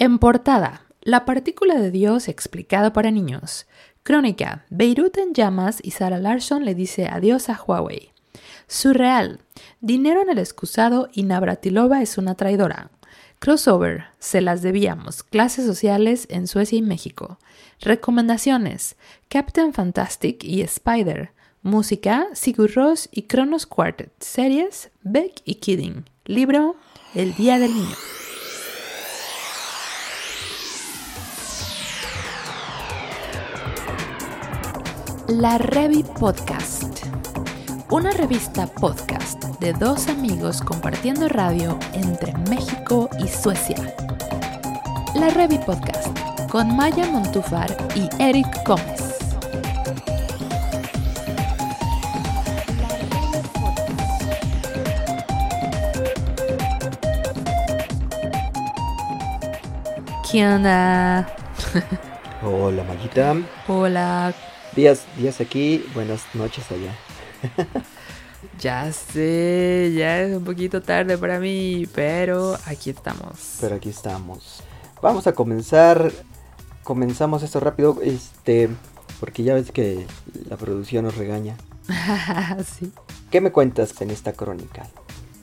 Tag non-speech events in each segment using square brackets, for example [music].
En portada, la partícula de Dios explicada para niños. Crónica, Beirut en llamas y Sarah Larson le dice adiós a Huawei. Surreal, dinero en el excusado y Navratilova es una traidora. Crossover, se las debíamos, clases sociales en Suecia y México. Recomendaciones, Captain Fantastic y Spider. Música, Sigur Ross y Kronos Quartet. Series, Beck y Kidding. Libro, El Día del Niño. La Revi Podcast. Una revista podcast de dos amigos compartiendo radio entre México y Suecia. La Revi Podcast con Maya Montufar y Eric Gómez. ¿Qué onda? Hola, Mayita. Hola. Días, días aquí, buenas noches allá. [laughs] ya sé, ya es un poquito tarde para mí, pero aquí estamos. Pero aquí estamos. Vamos a comenzar. Comenzamos esto rápido, este, porque ya ves que la producción nos regaña. [laughs] sí. ¿Qué me cuentas en esta crónica?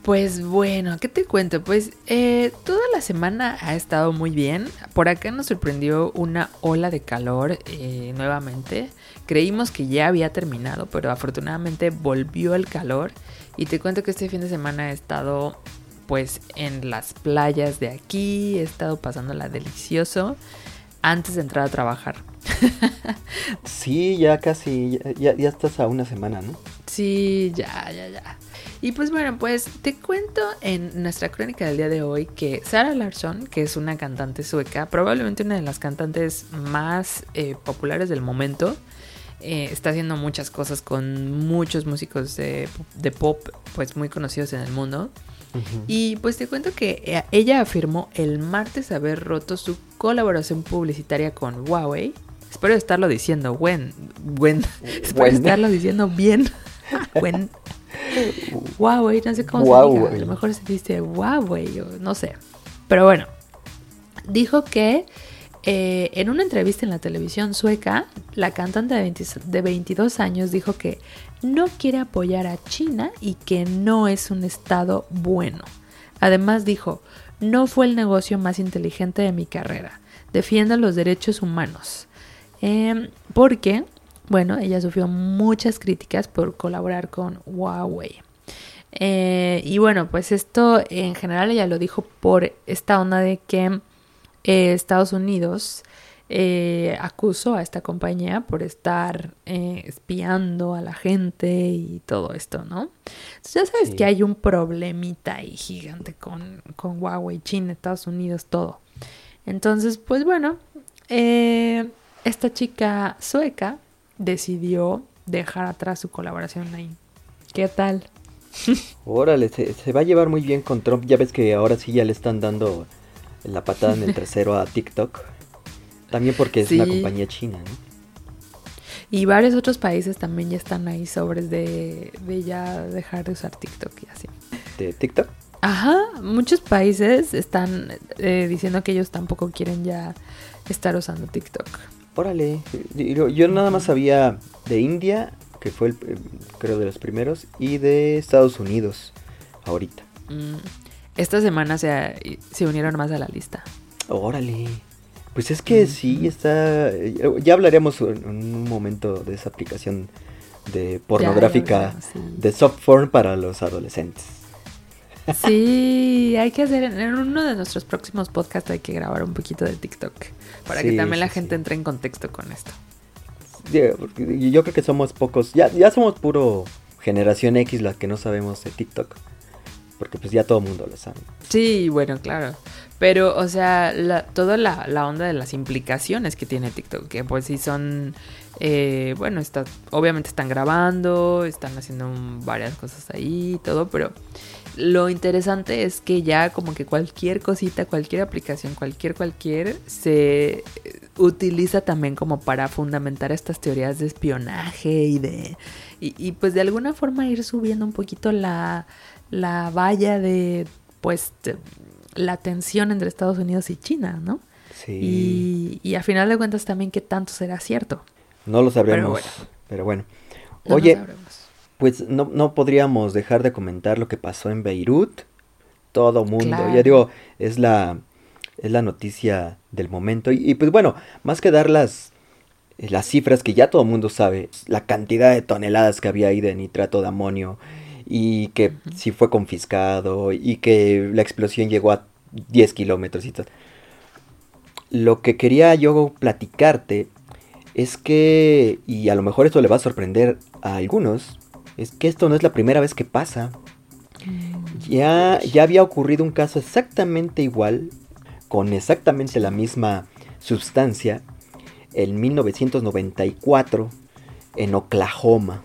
Pues bueno, ¿qué te cuento? Pues eh, toda la semana ha estado muy bien. Por acá nos sorprendió una ola de calor eh, nuevamente. Creímos que ya había terminado, pero afortunadamente volvió el calor. Y te cuento que este fin de semana he estado pues en las playas de aquí, he estado pasándola delicioso antes de entrar a trabajar. sí, ya casi, ya, ya estás a una semana, ¿no? Sí, ya, ya, ya. Y pues bueno, pues te cuento en nuestra crónica del día de hoy que Sarah Larsson, que es una cantante sueca, probablemente una de las cantantes más eh, populares del momento, eh, está haciendo muchas cosas con muchos músicos de, pop pues muy conocidos en el mundo. Y pues te cuento que eh, ella afirmó el martes haber roto su colaboración publicitaria con Huawei. Espero estarlo diciendo buen, buen, [laughs] espero estarlo diciendo bien. [laughs] buen, Huawei, no sé cómo se diga. A lo mejor se dice Huawei, o no sé. Pero bueno, dijo que eh, en una entrevista en la televisión sueca, la cantante de, de 22 años dijo que no quiere apoyar a China y que no es un estado bueno. Además dijo, no fue el negocio más inteligente de mi carrera. Defienda los derechos humanos. Eh, porque bueno, ella sufrió muchas críticas por colaborar con Huawei. Eh, y bueno, pues esto en general ella lo dijo por esta onda de que eh, Estados Unidos eh, acusó a esta compañía por estar espiando a la gente y todo esto, ¿no? Entonces ya sabes que hay un problemita ahí gigante con, con Huawei, China, Estados Unidos, todo. Entonces, pues bueno, esta chica sueca decidió dejar atrás su colaboración ahí. ¿Qué tal? Órale, se, va a llevar muy bien con Trump. Ya ves que ahora sí ya le están dando la patada en el trasero a TikTok. También porque es una compañía china, ¿no? Y varios otros países también ya están ahí sobres de, de ya dejar de usar TikTok y así. ¿De TikTok? Ajá, muchos países están eh, diciendo que ellos tampoco quieren ya estar usando TikTok. Órale, yo nada más sabía de India, que fue el, creo de los primeros, y de Estados Unidos, ahorita. Mm, esta semana se, se unieron más a la lista. Órale. Pues es que sí, está... Ya hablaremos en un momento de esa aplicación de pornográfica de software para los adolescentes. Sí, hay que hacer en uno de nuestros próximos podcasts hay que grabar un poquito de TikTok para que también la gente entre en contexto con esto. yo creo que somos pocos, ya, ya somos puro generación X las que no sabemos de TikTok. Porque pues ya todo el mundo lo sabe. Sí, bueno, claro. Pero, o sea, la, toda la, la, onda de las implicaciones que tiene TikTok, que pues sí son, eh, bueno, está, obviamente están grabando, están haciendo varias cosas ahí y todo, pero lo interesante es que ya como que cualquier cosita, cualquier aplicación, cualquier cualquier, se utiliza también como para fundamentar estas teorías de espionaje y de... Y, pues de alguna forma ir subiendo un poquito la, la valla de pues la tensión entre Estados Unidos y China, ¿no? Sí. Y, a final de cuentas también qué tanto será cierto. No lo sabremos, pero bueno. Oye, pues no, no podríamos dejar de comentar lo que pasó en Beirut. Todo mundo, ya digo, es la, es la noticia del momento. Y, pues bueno, más que dar las, las cifras que ya todo el mundo sabe, la cantidad de toneladas que había ahí de nitrato de amonio y que si fue confiscado y que la explosión llegó a 10 kilómetros y tal. Lo que quería yo platicarte es que, y a lo mejor esto le va a sorprender a algunos, es que esto no es la primera vez que pasa. Ya, ya había ocurrido un caso exactamente igual, con exactamente la misma sustancia, en 1994, en Oklahoma.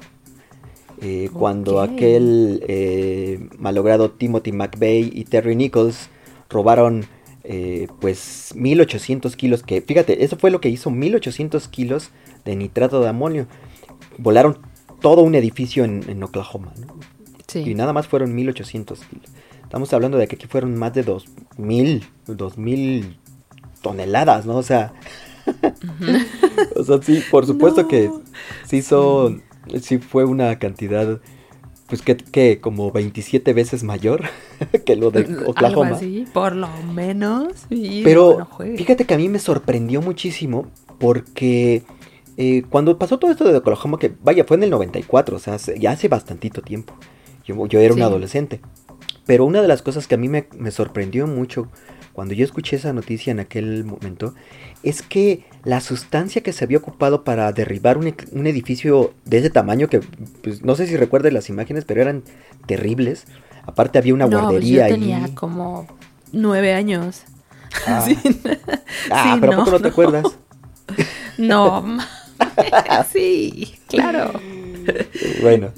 Eh, cuando aquel eh, malogrado Timothy McVeigh y Terry Nichols robaron eh, pues 1800 kilos, que fíjate, eso fue lo que hizo 1800 kilos de nitrato de amonio. Volaron todo un edificio en, Oklahoma, Y nada más fueron 1800 kilos. Estamos hablando de que aquí fueron más de 2000, 2000 toneladas, ¿no? O sea, [laughs] o sea, sí, por supuesto que se hizo sí fue una cantidad, pues que, como 27 veces mayor [laughs] que lo de Oklahoma. por lo menos. Pero fíjate que a mí me sorprendió muchísimo porque eh, cuando pasó todo esto de Oklahoma, que vaya, fue en el 94, o sea, ya hace bastantito tiempo. Yo, yo era un adolescente. Pero una de las cosas que a mí me, me sorprendió mucho cuando yo escuché esa noticia en aquel momento es que la sustancia que se había ocupado para derribar un, edificio de ese tamaño, que pues, no sé si recuerdas las imágenes, pero eran terribles. Aparte había una no, pues, guardería yo tenía como nueve años. Ah, [laughs] ah pero no, ¿a poco no, te acuerdas? [laughs] No, [laughs] [laughs] sí, claro. Bueno,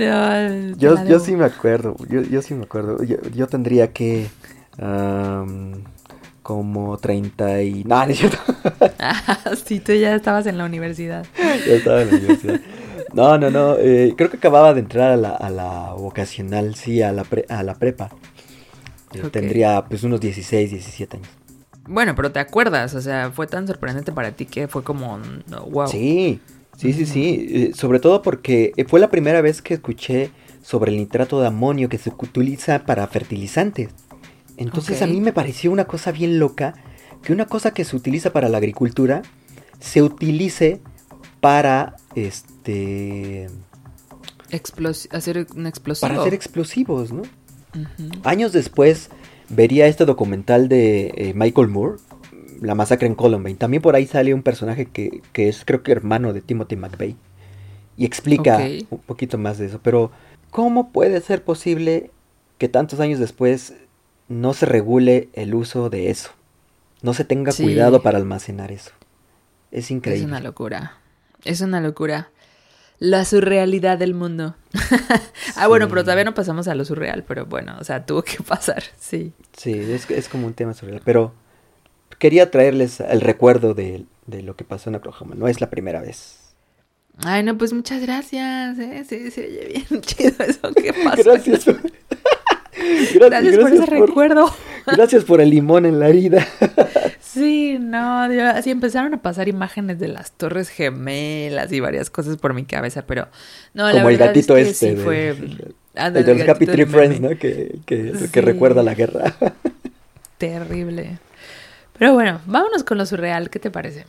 yo, yo sí me acuerdo, yo, yo sí me acuerdo. Yo, tendría que como 30 y... No, no es cierto. [laughs] Ah, sí, tú ya estabas en la universidad. ya estaba en la universidad. No, no, no. Eh, creo que acababa de entrar a la, a la vocacional, sí, a la, a la prepa. Eh, tendría pues unos 16, 17 años. Bueno, pero te acuerdas, o sea, fue tan sorprendente para ti que fue como, wow. Sí, sí, sí, sí. Eh, sobre todo porque fue la primera vez que escuché sobre el nitrato de amonio que se utiliza para fertilizantes. Entonces a mí me pareció una cosa bien loca que una cosa que se utiliza para la agricultura se utilice para este hacer un explosivo. Para hacer explosivos, ¿no? Años después vería este documental de eh, Michael Moore, La masacre en Columbine. También por ahí sale un personaje que, es creo que hermano de Timothy McVeigh. Y explica un poquito más de eso. Pero, ¿cómo puede ser posible que tantos años después no se regule el uso de eso. No se tenga cuidado para almacenar eso. Es increíble. Es una locura. Es una locura. La surrealidad del mundo. [laughs] ah, bueno, pero todavía no pasamos a lo surreal, pero bueno, o sea, tuvo que [laughs] pasar, sí. Sí, es, es como un tema surreal, pero quería traerles el recuerdo de, de lo que pasó en Oklahoma. No es la primera vez. Ay, no, pues muchas gracias. ¿eh? Sí, se oye bien [laughs] chido eso que [laughs] pasó. [laughs] Gracias. Gracias, por ese recuerdo. Gracias por el limón en la herida. Sí, no, así empezaron a pasar imágenes de las torres gemelas y varias cosas por mi cabeza, pero no, Como el gatito es que este. Sí fue, el de los Happy Tree Friends, ¿no? Que, que, recuerda la guerra. Terrible. Pero bueno, vámonos con lo surreal, ¿qué te parece?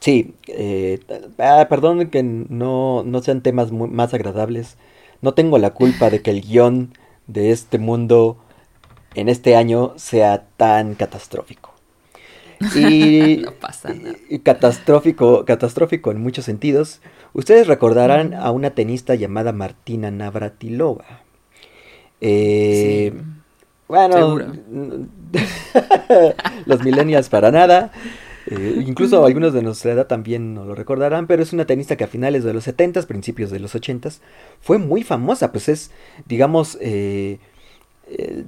Sí, eh, ah, perdón que no, no sean temas más agradables. No tengo la culpa de que el guion de este mundo en este año sea tan catastrófico. Y, [laughs] no pasa nada. y, catastrófico, catastrófico en muchos sentidos. Ustedes recordarán a una tenista llamada Martina Navratilova. Eh, bueno, [laughs] los millennials para nada. Eh, incluso algunos de nuestra edad también no lo recordarán, pero es una tenista que a finales de los 70 principios de los 80 fue muy famosa, pues es, digamos, eh, eh,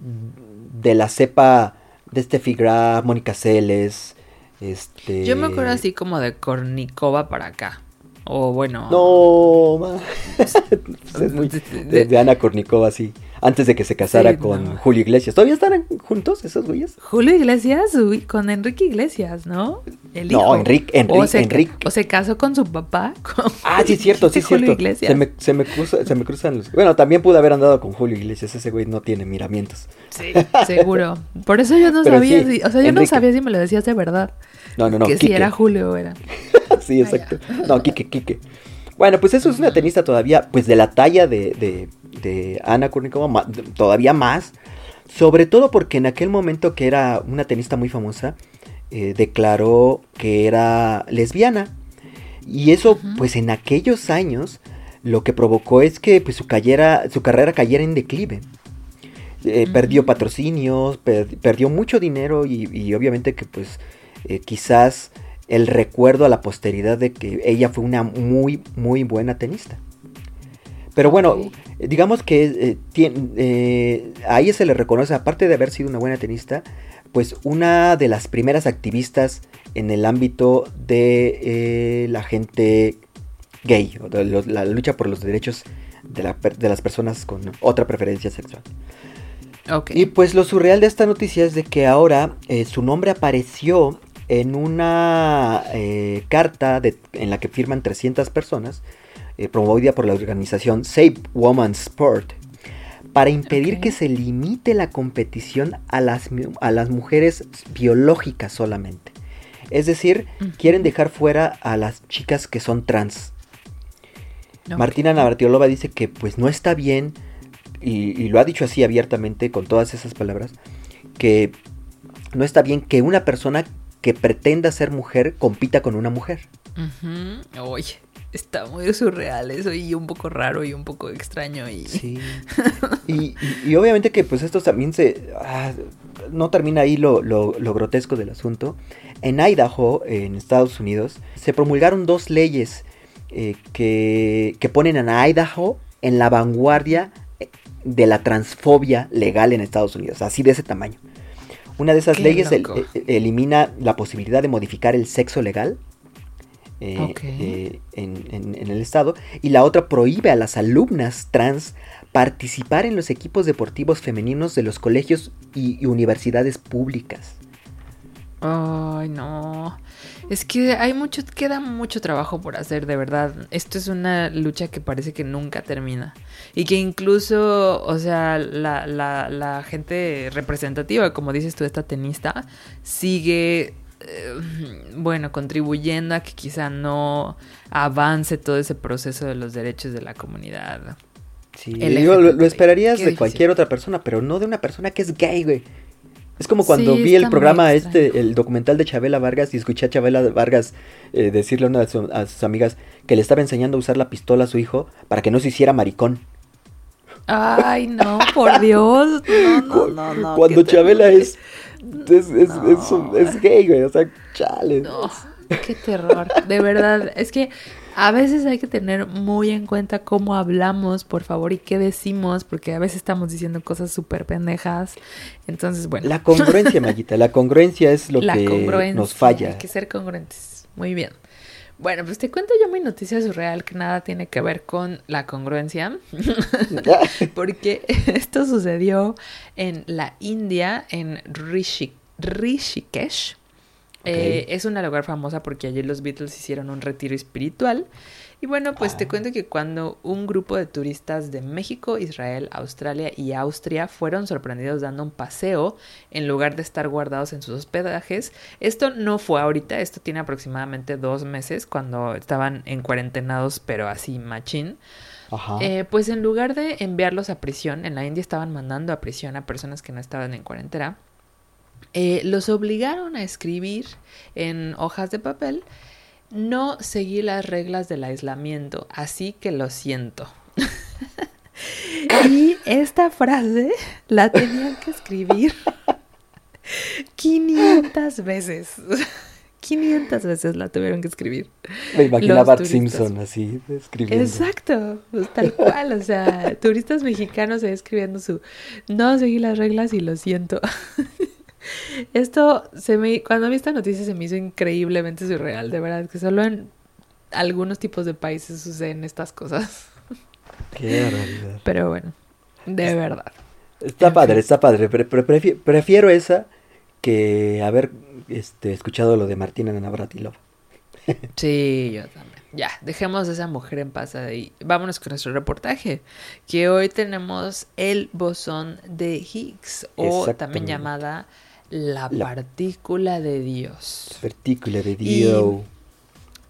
de la cepa de Steffi Graf, Mónica Celes, este... Yo me acuerdo así como de Kornikova para acá. O bueno. No, [laughs] es muy, de, Ana Kornikova, sí. Antes de que se casara con Julio Iglesias. ¿Todavía están juntos esos güeyes? Julio Iglesias con Enrique Iglesias, ¿no? No, Enrique, Enrique, o se, Enrique. O se casó con su papá. ah, sí, es [laughs] cierto, sí, es cierto. Se me, se, me se me cruzan los... Bueno, también pudo haber andado con Julio Iglesias. Ese güey no tiene miramientos. Sí, seguro. [laughs] Por eso yo no sabía, si, o sea, yo no sabía si me lo decías de verdad. No, no, no. Que si era Julio o era. [laughs] sí, exacto. No, Quique, Quique. Bueno, pues eso es una tenista todavía, pues de la talla de, de, de Ana Kurnikova, todavía más. Sobre todo porque en aquel momento que era una tenista muy famosa, eh, declaró que era lesbiana. Y eso, pues en aquellos años, lo que provocó es que pues, su, su carrera cayera en declive. Eh, perdió patrocinios, perdió mucho dinero y, obviamente que pues eh, quizás el recuerdo a la posteridad de que ella fue una muy, muy buena tenista. Pero bueno, digamos que eh, eh, a ella se le reconoce, aparte de haber sido una buena tenista, pues una de las primeras activistas en el ámbito de eh, la gente gay, de la lucha por los derechos de, las personas con otra preferencia sexual. Y pues lo surreal de esta noticia es de que ahora su nombre apareció en una carta en la que firman 300 personas eh, promovida por la organización Save Women's Sport, para impedir que se limite la competición a las, a las mujeres biológicas solamente. Es decir, quieren dejar fuera a las chicas que son trans. Martina Navartiolova dice que pues no está bien, y, lo ha dicho así abiertamente con todas esas palabras, que no está bien que una persona que pretenda ser mujer compita con una mujer. Oye, está muy surreal eso y un poco raro y un poco extraño. Y... Sí. [laughs] y, obviamente que pues esto también se... Ah, no termina ahí lo, grotesco del asunto. En Idaho, en Estados Unidos, se promulgaron dos leyes eh, que, que ponen a Idaho en la vanguardia eh, de la transfobia legal en Estados Unidos, así de ese tamaño. Una de esas leyes eh, elimina la posibilidad de modificar el sexo legal eh, eh, en, el estado y la otra prohíbe a las alumnas trans participar en los equipos deportivos femeninos de los colegios y, universidades públicas. Ay, no. Es que hay mucho, queda mucho trabajo por hacer, de verdad. Esto es una lucha que parece que nunca termina. Y que incluso, o sea, la, la, la gente representativa, como dices tú, esta tenista, sigue eh, bueno, contribuyendo a que quizá no avance todo ese proceso de los derechos de la comunidad. Sí, lo, esperarías de cualquier otra persona, pero no de una persona que es gay, güey. Es como cuando vi el programa este, el documental de Chabela Vargas y escuché a Chabela Vargas eh, decirle a una de sus amigas que le estaba enseñando a usar la pistola a su hijo para que no se hiciera maricón. Ay, no, por Dios. [laughs] No, no, no, Cuando Chabela es es, es, es, gay, güey. O sea, chale. No, qué terror. De verdad. Es que a veces hay que tener muy en cuenta cómo hablamos, por favor, y qué decimos, porque a veces estamos diciendo cosas súper pendejas. Entonces, bueno. La congruencia, Mayita. La congruencia es lo que nos falla. Hay que ser congruentes. Muy bien. Bueno, pues te cuento yo mi noticia surreal que nada tiene que ver con la congruencia, [laughs] porque [laughs] esto sucedió en la India, en Rishikesh. Eh, es una lugar famosa porque allí los Beatles hicieron un retiro espiritual y bueno, pues te ah. cuento que cuando un grupo de turistas de México, Israel, Australia y Austria fueron sorprendidos dando un paseo en lugar de estar guardados en sus hospedajes, esto no fue ahorita, esto tiene aproximadamente dos meses cuando estaban en cuarentenados, pero así machín. Eh, pues en lugar de enviarlos a prisión, en la India estaban mandando a prisión a personas que no estaban en cuarentena, eh, los obligaron a escribir en hojas de papel no seguí las reglas del aislamiento, así que lo siento. y esta frase la tenían que escribir 500 veces. 500 veces la tuvieron que escribir. Me imagino a Bart Simpson así escribiendo. Exacto, pues, tal cual. O sea, turistas mexicanos escribiendo su no seguí las reglas y lo siento. Esto se me, cuando vi esta noticia se me hizo increíblemente surreal, de verdad, que solo en algunos tipos de países suceden estas cosas. Qué realidad. Pero bueno. De verdad. Está padre, está padre. prefiero esa que haber este, escuchado lo de Martina Navratilova. [laughs] sí, yo también. Ya, dejemos a esa mujer en paz ahí. Vámonos con nuestro reportaje. Que hoy tenemos el bosón de Higgs, o también llamada la, partícula de Dios. Partícula de Dios.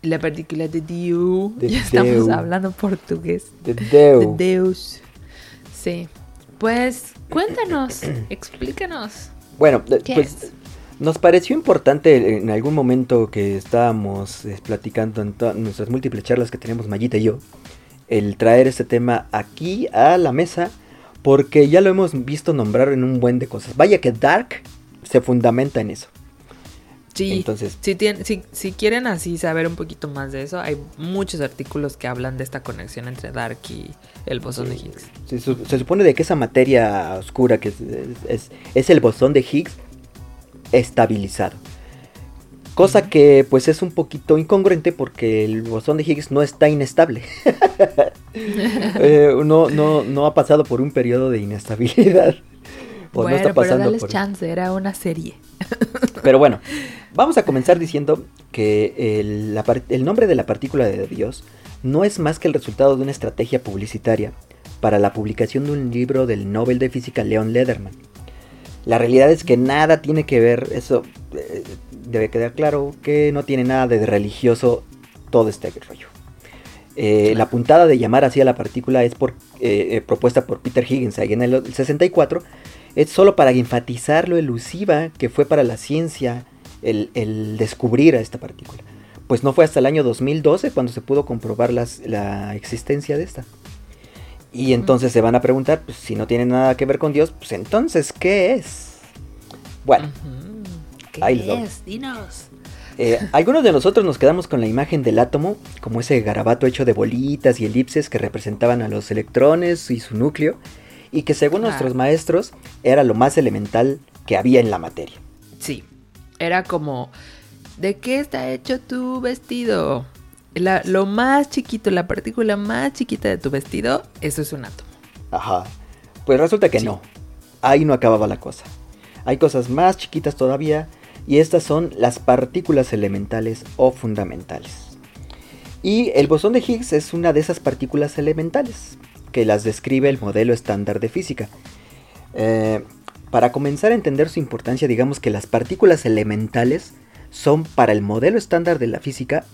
la partícula de Dios. ya estamos hablando portugués. De Deus. De Deus. Sí. Pues cuéntanos, [clears throat] explícanos. Bueno, pues nos pareció importante en algún momento que estábamos eh, platicando en nuestras múltiples charlas que tenemos Mayita y yo, el traer este tema aquí a la mesa, porque ya lo hemos visto nombrar en un buen de cosas. Vaya que Dark se fundamenta en eso. Sí, Entonces, si, si, quieren así saber un poquito más de eso, hay muchos artículos que hablan de esta conexión entre Dark y el bosón de Higgs. Se, supone de que esa materia oscura que es, es el bosón de Higgs estabilizado. Cosa que pues es un poquito incongruente porque el bosón de Higgs no está inestable. [laughs] [laughs] Eh, no, no, ha pasado por un periodo de inestabilidad. Bueno, no está pasando pero chance, era una serie. [laughs] pero bueno, vamos a [laughs] comenzar diciendo que el, el nombre de la partícula de Dios no es más que el resultado de una estrategia publicitaria para la publicación de un libro del Nobel de Física Leon Lederman. La realidad es que nada tiene que ver, eso eh, debe quedar claro, que no tiene nada de religioso todo este rollo. Eh, la puntada de llamar así a la partícula es por, eh, propuesta por Peter Higgins ahí en el 64. Es solo para enfatizar lo elusiva que fue para la ciencia el, descubrir a esta partícula. Pues no fue hasta el año 2012 cuando se pudo comprobar la existencia de esta. Y entonces se van a preguntar, pues si no tiene nada que ver con Dios, pues entonces, ¿qué es? Bueno, ¿qué es? Dinos. Eh, algunos de nosotros nos quedamos con la imagen del átomo, como ese garabato hecho de bolitas y elipses que representaban a los electrones y su núcleo, y que según nuestros maestros era lo más elemental que había en la materia. Sí, era como, ¿de qué está hecho tu vestido? lo más chiquito, la partícula más chiquita de tu vestido, eso es un átomo. Ajá. Pues resulta que no. Ahí no acababa la cosa. Hay cosas más chiquitas todavía y estas son las partículas elementales o fundamentales. Y el bosón de Higgs es una de esas partículas elementales que las describe el modelo estándar de física. Eh, para comenzar a entender su importancia, digamos que las partículas elementales son para el modelo estándar de la física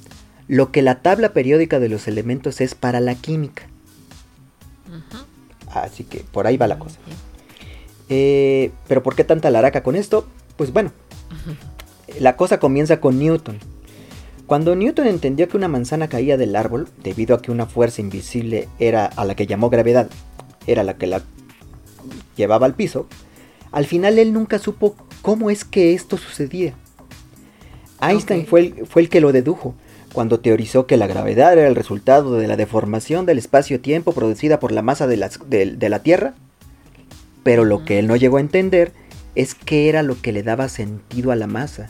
lo que la tabla periódica de los elementos es para la química. Así que por ahí va la cosa. Eh, pero ¿por qué tanta laraca con esto? Pues bueno, la cosa comienza con Newton. Cuando Newton entendió que una manzana caía del árbol, debido a que una fuerza invisible era a la que llamó gravedad, era la que la llevaba al piso, al final él nunca supo cómo es que esto sucedía. Einstein fue, fue el que lo dedujo, cuando teorizó que la gravedad era el resultado de la deformación del espacio-tiempo producida por la masa de la, Tierra. Pero lo que él no llegó a entender es qué era lo que le daba sentido a la masa.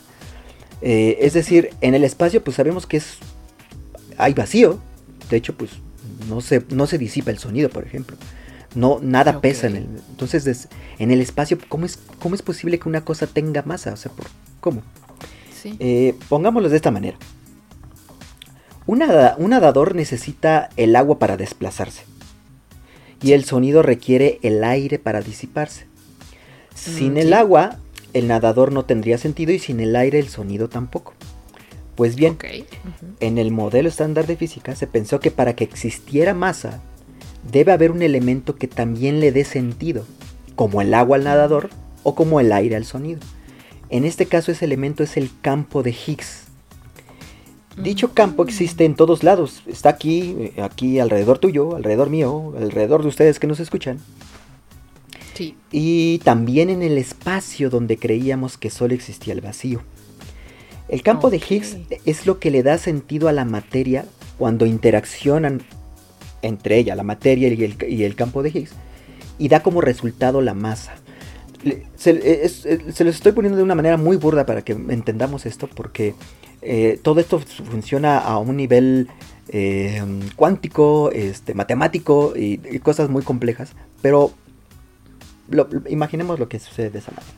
Eh, es decir, en el espacio pues sabemos que es hay vacío. De hecho pues no se, no se disipa el sonido, por ejemplo. No, nada pesa en el. Entonces, en el espacio, ¿cómo es, ¿cómo es posible que una cosa tenga masa? O sea, ¿por, ¿cómo? Eh, pongámoslo de esta manera. Un, nadador necesita el agua para desplazarse y el sonido requiere el aire para disiparse. Sin mm, el agua, el nadador no tendría sentido y sin el aire el sonido tampoco. Pues bien, en el modelo estándar de física se pensó que para que existiera masa, debe haber un elemento que también le dé sentido, como el agua al nadador o como el aire al sonido. En este caso ese elemento es el campo de Higgs. Dicho campo existe en todos lados. Está aquí, eh, aquí alrededor tuyo, alrededor mío, alrededor de ustedes que nos escuchan. Sí. Y también en el espacio donde creíamos que solo existía el vacío. El campo de Higgs es lo que le da sentido a la materia cuando interaccionan entre ella, la materia y el, y el campo de Higgs, y da como resultado la masa. Se, se, los estoy poniendo de una manera muy burda para que entendamos esto, porque eh, todo esto funciona a un nivel eh, cuántico, este, matemático y, cosas muy complejas. Pero imaginemos lo que sucede de esa manera.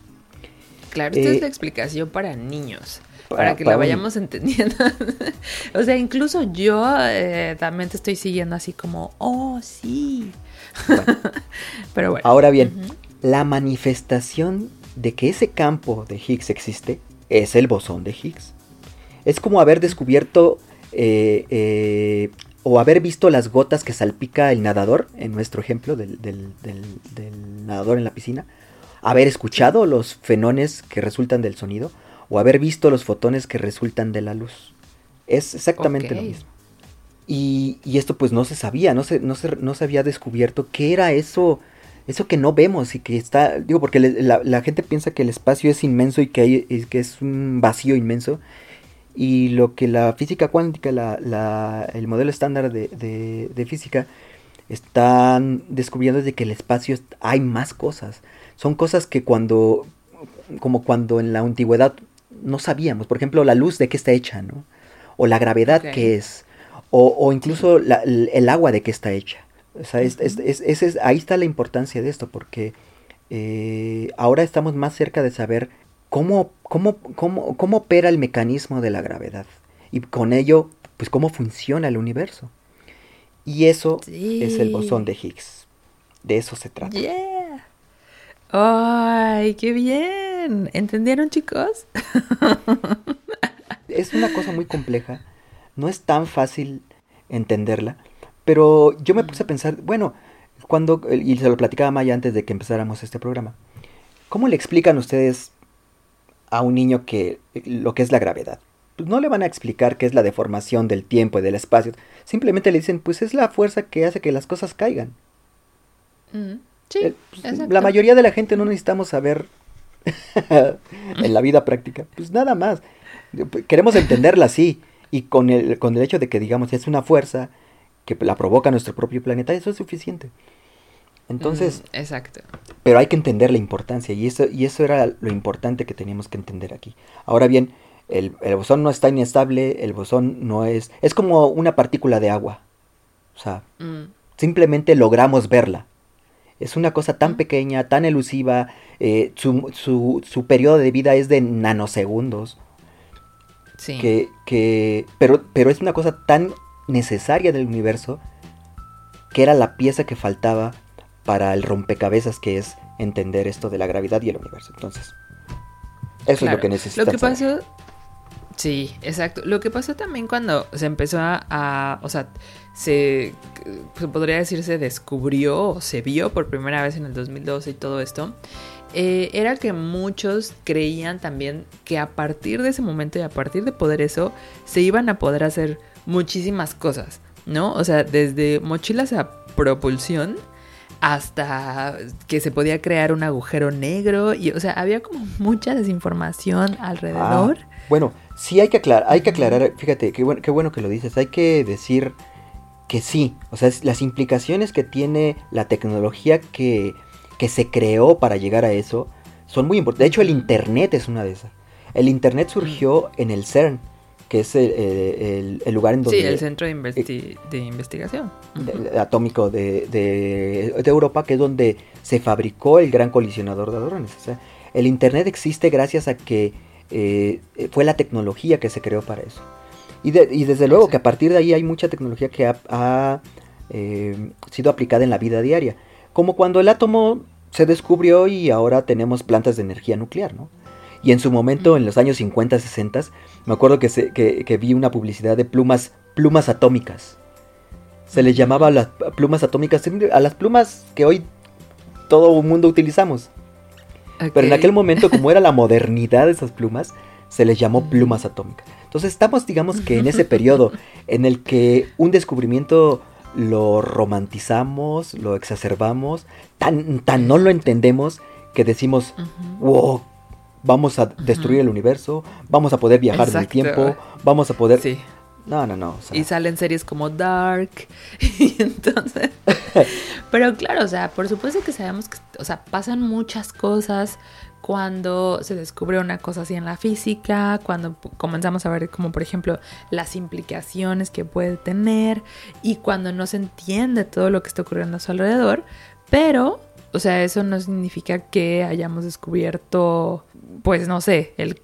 Claro, esta es eh, la explicación para niños. Para, que la vayamos entendiendo. [laughs] o sea, incluso yo eh, también te estoy siguiendo así como, oh, sí. [laughs] Pero bueno. Ahora bien, la manifestación de que ese campo de Higgs existe es el bosón de Higgs. Es como haber descubierto eh, eh, o haber visto las gotas que salpica el nadador, en nuestro ejemplo del, del, nadador en la piscina, haber escuchado los fenones que resultan del sonido, o haber visto los fotones que resultan de la luz. Es exactamente lo mismo. Y, esto pues no se sabía, no se, no, se, no se había descubierto qué era eso, eso que no vemos y que está, digo, porque la, gente piensa que el espacio es inmenso y que, hay, que es un vacío inmenso. Y lo que la física cuántica, la, el modelo estándar de, de, física, están descubriendo es de que el espacio hay más cosas. Son cosas que cuando, como cuando en la antigüedad no sabíamos. Por ejemplo, la luz de qué está hecha, ¿no? O la gravedad que es. O, incluso el, agua de qué está hecha. O sea, es, ahí está la importancia de esto, porque eh, ahora estamos más cerca de saber cómo, cómo, cómo, cómo opera el mecanismo de la gravedad. Y con ello, pues cómo funciona el universo. Y eso es el bosón de Higgs. De eso se trata. Yeah. ¡Ay, qué bien! ¿Entendieron, chicos? [laughs] es una cosa muy compleja. No es tan fácil entenderla. Pero yo me puse a pensar, bueno, cuando, y se lo platicaba Maya antes de que empezáramos este programa, ¿cómo le explican ustedes a un niño que lo que es la gravedad? Pues no le van a explicar qué es la deformación del tiempo y del espacio. Simplemente le dicen, pues es la fuerza que hace que las cosas caigan. Mm, sí, pues, la mayoría de la gente no necesitamos saber en [laughs] la vida práctica. Pues nada más. Queremos entenderla así. Y con el, con el hecho de que digamos es una fuerza que la provoca nuestro propio planeta, eso es suficiente. Entonces, mm, exacto. Pero hay que entender la importancia y eso, y eso era lo importante que teníamos que entender aquí. Ahora bien, el, bosón no está inestable, el bosón no es... Es como una partícula de agua. O sea, mm. simplemente logramos verla. Es una cosa tan pequeña, tan elusiva, eh, su, su, su, periodo de vida es de nanosegundos. Sí. Que, que, pero, pero es una cosa tan necesaria del universo que era la pieza que faltaba para el rompecabezas que es entender esto de la gravedad y el universo. Entonces, eso es lo que necesitamos. Lo que pasó, sí, exacto. Lo que pasó también cuando se empezó a, o sea, se, se, podría decir se descubrió o se vio por primera vez en el 2012 y todo esto, eh, era que muchos creían también que a partir de ese momento y a partir de poder eso, se iban a poder hacer muchísimas cosas, ¿no? O sea, desde mochilas a propulsión hasta que se podía crear un agujero negro y o sea había como mucha desinformación alrededor. ah, bueno sí hay que aclarar hay que aclarar fíjate qué bueno, qué bueno que lo dices hay que decir que sí o sea las implicaciones que tiene la tecnología que, que se creó para llegar a eso son muy importantes de hecho el internet es una de esas. El internet surgió en el CERN que es el, lugar en donde... Sí, el centro de, investigación. atómico de, Europa, que es donde se fabricó el gran colisionador de hadrones. O sea, el Internet existe gracias a que eh, fue la tecnología que se creó para eso. Y, desde luego que a partir de ahí hay mucha tecnología que ha, eh, sido aplicada en la vida diaria. Como cuando el átomo se descubrió y ahora tenemos plantas de energía nuclear, ¿no? Y en su momento, en los años 50, 60, me acuerdo que, se, que, vi una publicidad de plumas, plumas atómicas. Se les llamaba las plumas atómicas a las plumas que hoy todo el mundo utilizamos. Pero en aquel momento, como era la [laughs] modernidad de esas plumas, se les llamó plumas atómicas. Entonces estamos, digamos que en ese [laughs] periodo en el que un descubrimiento lo romantizamos, lo exacerbamos, tan, tan no lo entendemos que decimos, wow, vamos a destruir el universo, vamos a poder viajar en el tiempo, vamos a poder... Sí. No, no, no. y salen series como Dark. [laughs] y entonces... [laughs] Pero claro, o sea, por supuesto que sabemos que, o sea, pasan muchas cosas cuando se descubre una cosa así en la física, cuando comenzamos a ver como por ejemplo las implicaciones que puede tener y cuando no se entiende todo lo que está ocurriendo a su alrededor, pero O sea, eso no significa que hayamos descubierto, pues no sé, el,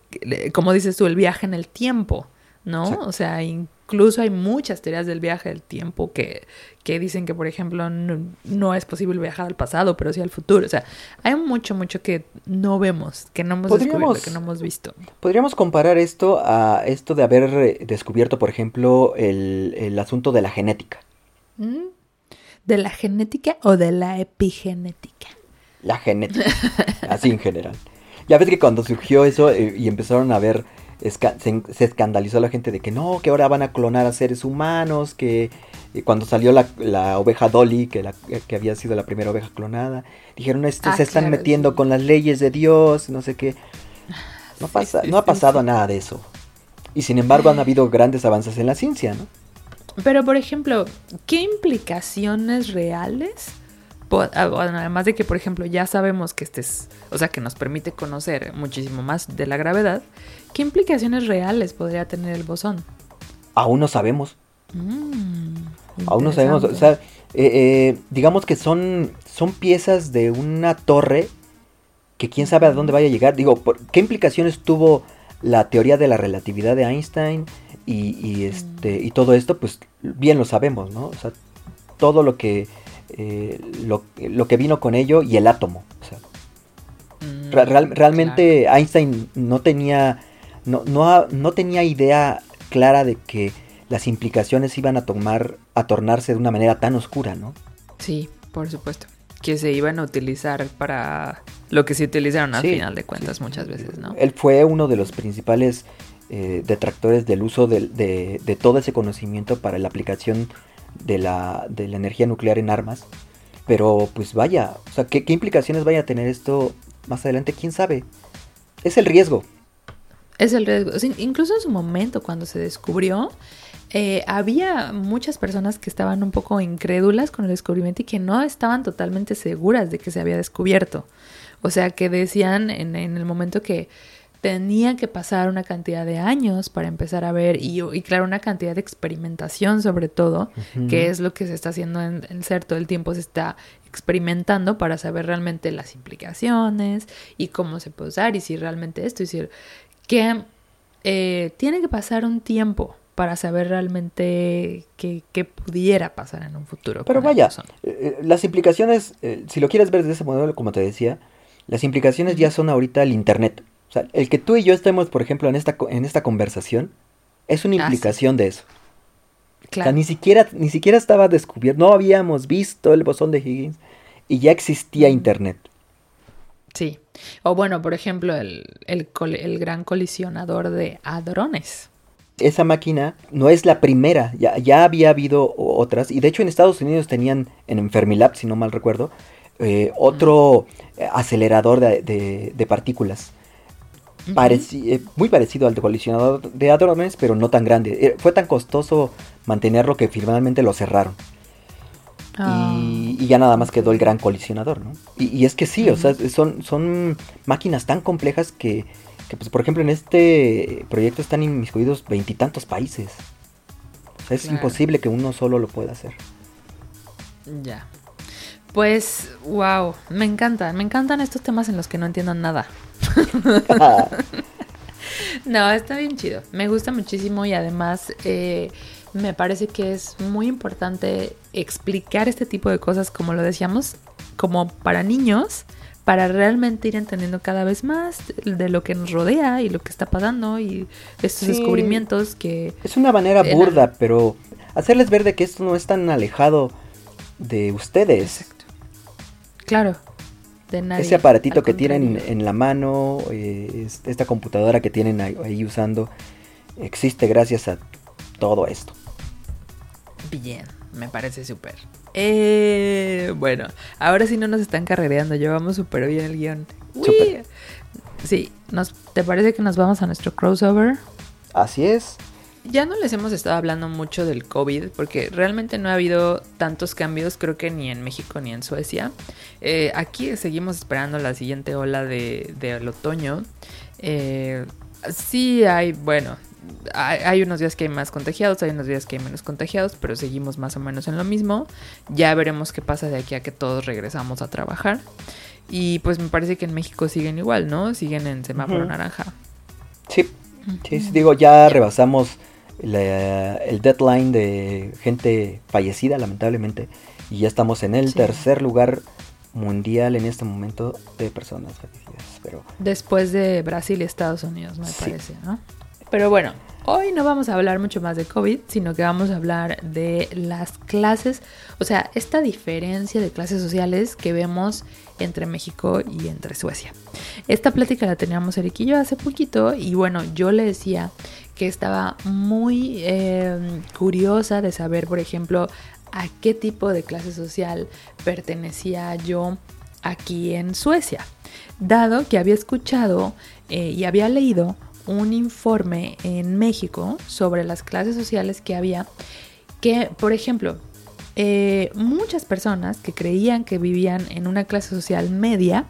como dices tú, el viaje en el tiempo, ¿no? O sea, incluso hay muchas teorías del viaje del tiempo que, que dicen que, por ejemplo, no, es posible viajar al pasado, pero sí al futuro. O sea, hay mucho, mucho que no vemos, que no hemos descubierto, que no hemos visto. Podríamos comparar esto a esto de haber eh, descubierto, por ejemplo, el, el asunto de la genética. ¿Mm? ¿De la genética o de la epigenética? La genética, así en general. Ya ves que cuando surgió eso eh, y empezaron a ver, se, escandalizó la gente de que no, que ahora van a clonar a seres humanos, que cuando salió la, oveja Dolly, que, la, que había sido la primera oveja clonada, dijeron, este, ah, se están metiendo con las leyes de Dios, no sé qué. No, pasa, no ha pasado nada de eso. Y sin embargo han habido grandes avances en la ciencia, ¿no? Pero, por ejemplo, ¿qué implicaciones reales? Ah, además de que, por ejemplo, ya sabemos que este es, o sea, que nos permite conocer muchísimo más de la gravedad, ¿qué implicaciones reales podría tener el bosón? Aún no sabemos. Mm, Aún no sabemos. O sea, eh, eh, digamos que son, son piezas de una torre que quién sabe a dónde vaya a llegar. Digo, ¿qué implicaciones tuvo la teoría de la relatividad de Einstein? Y, este, y todo esto, pues bien lo sabemos, ¿no? O sea, todo lo que, eh, lo, que vino con ello y el átomo. O sea, mm, realmente Einstein no tenía, no, no, no tenía idea clara de que las implicaciones iban a tomar, a tornarse de una manera tan oscura, ¿no? Sí, por supuesto. Que se iban a utilizar para lo que se utilizaron al final de cuentas muchas veces, ¿no? Él fue uno de los principales eh, detractores del uso de, todo ese conocimiento para la aplicación de la, energía nuclear en armas. Pero pues vaya, o sea, ¿qué, implicaciones vaya a tener esto más adelante? ¿Quién sabe? Es el riesgo. Es el riesgo. incluso en su momento, cuando se descubrió, eh, había muchas personas que estaban un poco incrédulas con el descubrimiento y que no estaban totalmente seguras de que se había descubierto. O sea, que decían en el momento que tenía que pasar una cantidad de años para empezar a ver y, y claro, una cantidad de experimentación sobre todo, que es lo que se está haciendo en, el ser todo el tiempo, se está experimentando para saber realmente las implicaciones y cómo se puede usar y si realmente esto, y si que eh, tiene que pasar un tiempo para saber realmente qué, pudiera pasar en un futuro. Pero vaya, eh, eh, las implicaciones, si lo quieres ver de ese modelo, como te decía, las implicaciones ya son ahorita el Internet. O sea, el que tú y yo estemos, por ejemplo, en esta, en esta conversación, es una ah, implicación de eso. Claro. O sea, ni siquiera, ni siquiera estaba descubierto, no habíamos visto el bosón de Higgins y ya existía Internet. Sí. O bueno, por ejemplo, el, el, gran colisionador de hadrones. Esa máquina no es la primera, ya, ya había habido otras, y de hecho en Estados Unidos tenían en Fermilab, si no mal recuerdo, eh, otro acelerador de, de partículas eh, muy parecido al de colisionador de hadrones, pero no tan grande. Eh, fue tan costoso mantenerlo que finalmente lo cerraron. Y, ya nada más quedó el gran colisionador, ¿no? Y, es que sí, o sea, son, son máquinas tan complejas que, pues, por ejemplo, en este proyecto están inmiscuidos veintitantos países. O sea, es imposible que uno solo lo pueda hacer. Ya. Pues, wow, me encanta, me encantan estos temas en los que no entiendo nada. [laughs] no, está bien chido. Me gusta muchísimo y además eh, me parece que es muy importante explicar este tipo de cosas, como lo decíamos, como para niños, para realmente ir entendiendo cada vez más de lo que nos rodea y lo que está pasando y estos descubrimientos que... Es una manera burda, pero hacerles ver de que esto no es tan alejado de ustedes. Exacto. Claro. Ese aparatito que tienen en la mano, eh, esta computadora que tienen ahí, usando, existe gracias a todo esto. Bien, me parece súper. Eh, bueno, ahora sí no nos están carrereando, llevamos súper bien el guion. Sí, nos, ¿te parece que nos vamos a nuestro crossover? Así es ya no les hemos estado hablando mucho del COVID porque realmente no ha habido tantos cambios, creo que ni en México ni en Suecia. Eh, aquí seguimos esperando la siguiente ola de, del otoño. Eh, sí hay, bueno, hay, unos días que hay más contagiados, hay unos días que hay menos contagiados, pero seguimos más o menos en lo mismo. Ya veremos qué pasa de aquí a que todos regresamos a trabajar. Y pues me parece que en México siguen igual, ¿no? Siguen en semáforo naranja. Sí. sí, digo, ya rebasamos el deadline de gente fallecida, lamentablemente. Y ya estamos en el tercer lugar mundial en este momento de personas fallecidas. Pero... Después de Brasil y Estados Unidos, me parece, ¿no? Pero bueno, hoy no vamos a hablar mucho más de COVID, sino que vamos a hablar de las clases, o sea, esta diferencia de clases sociales que vemos entre México y entre Suecia. Esta plática la teníamos Eric y yo hace poquito y bueno, yo le decía que estaba muy em, curiosa de saber, por ejemplo, a qué tipo de clase social pertenecía yo aquí en Suecia, dado que había escuchado eh, y había leído un informe en México sobre las clases sociales que había, que, por ejemplo, eh, muchas personas que creían que vivían en una clase social media,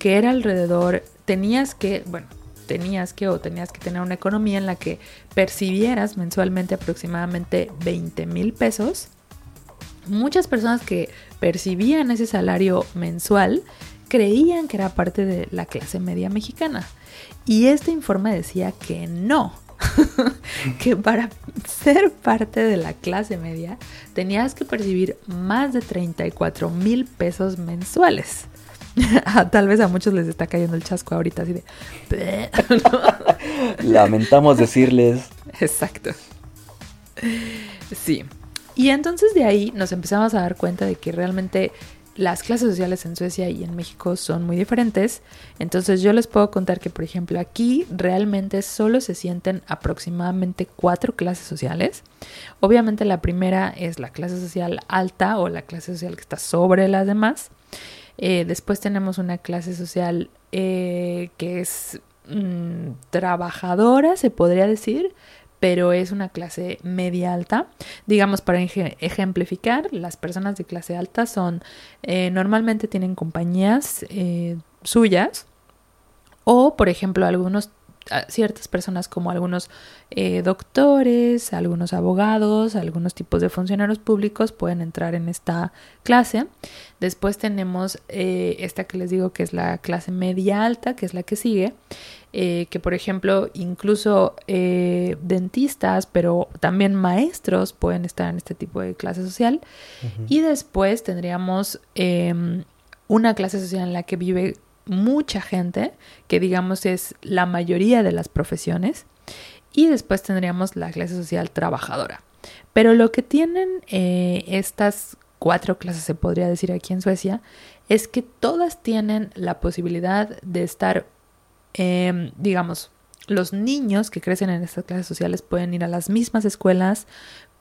que era alrededor, tenías que, bueno, tenías que o tenías que tener una economía en la que percibieras mensualmente aproximadamente 20 mil pesos. Muchas personas que percibían ese salario mensual creían que era parte de la clase media mexicana. Y este informe decía que no, [laughs] que para ser parte de la clase media tenías que percibir más de 34 mil pesos mensuales. [laughs] Tal vez a muchos les está cayendo el chasco ahorita así de... [laughs] Lamentamos decirles. Exacto. Sí. Y entonces de ahí nos empezamos a dar cuenta de que realmente las clases sociales en Suecia y en México son muy diferentes. Entonces yo les puedo contar que, por ejemplo, aquí realmente solo se sienten aproximadamente cuatro clases sociales. Obviamente la primera es la clase social alta o la clase social que está sobre las demás. Eh, después tenemos una clase social eh, que es mm, trabajadora, se podría decir, pero es una clase media alta. Digamos, para ejemplificar, las personas de clase alta son, eh, normalmente tienen compañías eh, suyas o, por ejemplo, algunos ciertas personas como algunos eh, doctores, algunos abogados, algunos tipos de funcionarios públicos pueden entrar en esta clase. Después tenemos esta que les digo que es la clase media alta, que es la que sigue. Eh, que por ejemplo incluso eh, dentistas, pero también maestros pueden estar en este tipo de clase social. Y después tendríamos em, una clase social en la que vive mucha gente, que digamos es la mayoría de las profesiones. Y después tendríamos la clase social trabajadora. Pero lo que tienen eh, estas cuatro clases, se podría decir aquí en Suecia, es que todas tienen la posibilidad de estar Em, digamos, los niños que crecen en estas clases sociales pueden ir a las mismas escuelas,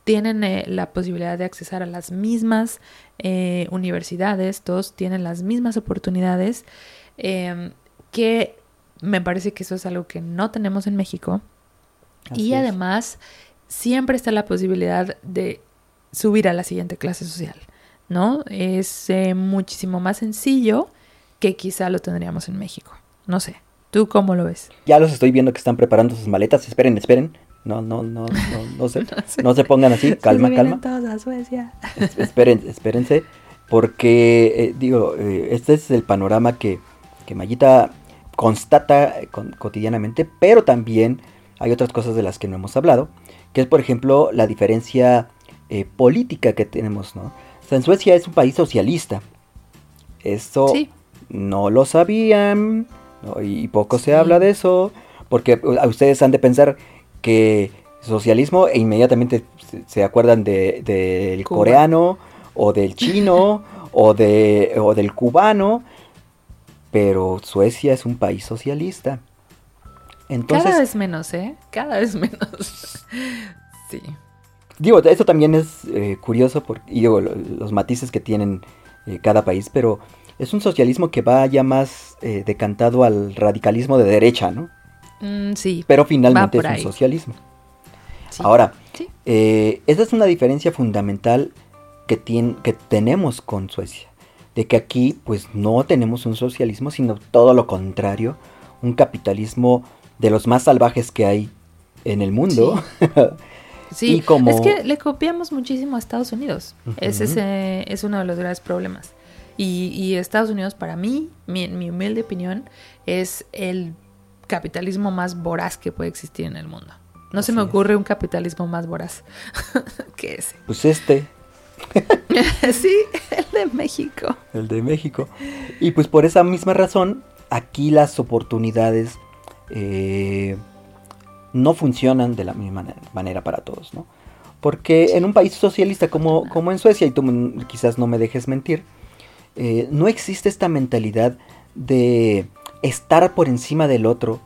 tienen eh, la posibilidad de accesar a las mismas eh, universidades, todos tienen las mismas oportunidades, em, que me parece que eso es algo que no tenemos en México. y además, siempre está la posibilidad de subir a la siguiente clase social, ¿no? Es eh, muchísimo más sencillo que quizá lo tendríamos en México. No sé. ¿Tú cómo lo ves? Ya los estoy viendo que están preparando sus maletas. Esperen, esperen. No, no, no, no, no se, [laughs] no se pongan así. Calma, calma. Todos a Suecia. esperen, espérense. Porque, eh, digo, eh, este es el panorama que, que Mayita constata cotidianamente, pero también hay otras cosas de las que no hemos hablado, que es, por ejemplo, la diferencia eh, política que tenemos, ¿no? O sea, en Suecia es un país socialista. Esto no lo sabían, y poco se habla de eso, porque ustedes han de pensar que socialismo e inmediatamente se acuerdan del de, coreano o del chino [laughs] o, de, o del cubano, pero Suecia es un país socialista. Entonces, Cada vez menos, ¿eh? Cada vez menos. [laughs] sí. Digo, esto también es eh, curioso por, y digo, los matices que tienen eh, cada país, pero es un socialismo que va ya más eh, decantado al radicalismo de derecha, ¿no? Mm, sí. Pero finalmente es un socialismo. Ahora, esa es una diferencia fundamental que, que tenemos con Suecia. De que aquí, pues no tenemos un socialismo, sino todo lo contrario, un capitalismo de los más salvajes que hay en el mundo. Sí, [laughs] es que le copiamos muchísimo a Estados Unidos. ese es uno de los grandes problemas. Y, Estados Unidos, para mí, mi, mi humilde opinión, es el capitalismo más voraz que puede existir en el mundo. No se me ocurre un capitalismo más voraz [laughs] que ese. Pues este. [laughs] sí, el de México. El de México. Y pues por esa misma razón, aquí las oportunidades eh, no funcionan de la misma manera para todos, ¿no? Porque en un país socialista como, como en Suecia, y tú quizás no me dejes mentir, eh, no existe esta mentalidad de estar por encima del otro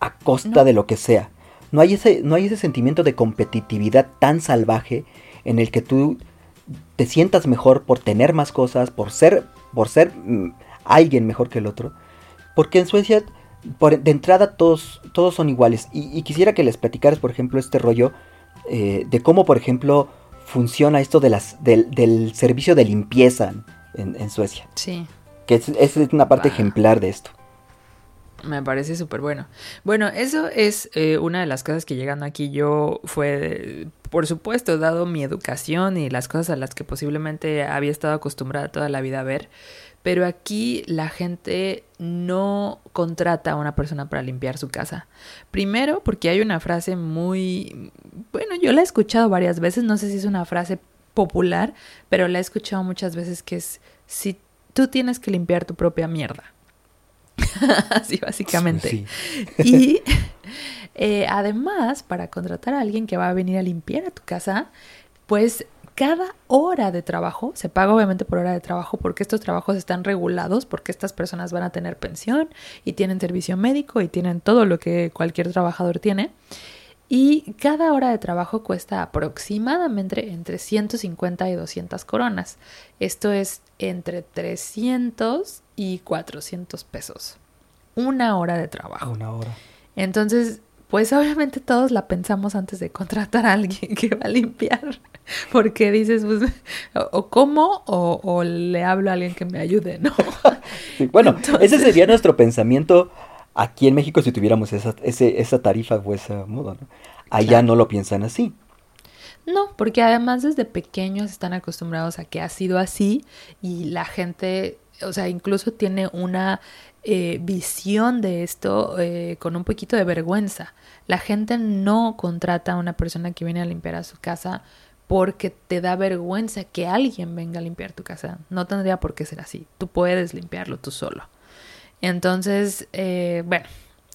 a costa de lo que sea. No hay, ese, no hay ese sentimiento de competitividad tan salvaje en el que tú te sientas mejor por tener más cosas, por ser, por ser mm, alguien mejor que el otro. Porque en Suecia, de entrada, todos, todos son iguales. Y, quisiera que les platicaras, por ejemplo, este rollo eh, de cómo, por ejemplo, funciona esto de las, del, servicio de limpieza en, Suecia. Sí. Que es, una parte ejemplar de esto. Me parece súper bueno. Bueno, eso es eh, una de las cosas que llegando aquí yo fue, por supuesto, dado mi educación y las cosas a las que posiblemente había estado acostumbrada toda la vida a ver, pero aquí la gente no contrata a una persona para limpiar su casa. Primero, porque hay una frase muy, bueno, yo la he escuchado varias veces, no sé si es una frase popular, pero la he escuchado muchas veces que es, si tú tienes que limpiar tu propia mierda. [laughs] Así básicamente. y [laughs] eh, además, para contratar a alguien que va a venir a limpiar a tu casa, pues cada hora de trabajo, se paga obviamente por hora de trabajo porque estos trabajos están regulados, porque estas personas van a tener pensión y tienen servicio médico y tienen todo lo que cualquier trabajador tiene. Y cada hora de trabajo cuesta aproximadamente entre 150 y 200 coronas. Esto es entre 300 y 400 pesos. Una hora de trabajo. Una hora. Entonces, pues obviamente todos la pensamos antes de contratar a alguien que va a limpiar. [laughs] Porque dices, pues, o, como o, le hablo a alguien que me ayude, ¿no? [laughs] bueno, ese sería nuestro pensamiento aquí en México si tuviéramos esa, esa tarifa o ese modo, ¿no? Allá no lo piensan así. No, porque además desde pequeños están acostumbrados a que ha sido así y la gente o sea, incluso tiene una eh, visión de esto eh, con un poquito de vergüenza. La gente no contrata a una persona que viene a limpiar a su casa porque te da vergüenza que alguien venga a limpiar tu casa. No tendría por qué ser así. Tú puedes limpiarlo tú solo. Entonces, eh, bueno,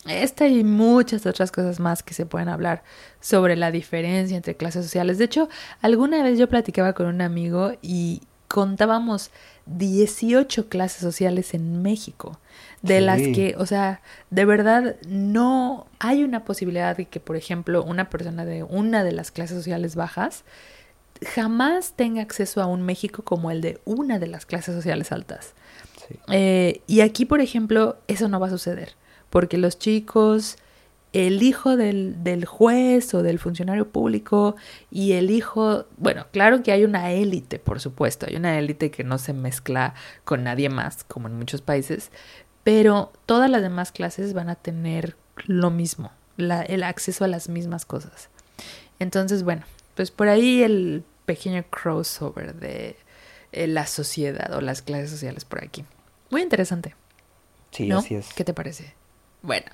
esta y muchas otras cosas más que se pueden hablar sobre la diferencia entre clases sociales. De hecho, alguna vez yo platicaba con un amigo y contábamos 18 clases sociales en México, de las que, o sea, de verdad no hay una posibilidad de que, por ejemplo, una persona de una de las clases sociales bajas jamás tenga acceso a un México como el de una de las clases sociales altas. Eh, y aquí, por ejemplo, eso no va a suceder, porque los chicos el hijo del, del, juez o del funcionario público y el hijo, bueno, claro que hay una élite, por supuesto, hay una élite que no se mezcla con nadie más, como en muchos países, pero todas las demás clases van a tener lo mismo, la, el acceso a las mismas cosas. Entonces, bueno, pues por ahí el pequeño crossover de eh, la sociedad o las clases sociales por aquí. Muy interesante. Sí, así es. ¿Qué te parece? Bueno,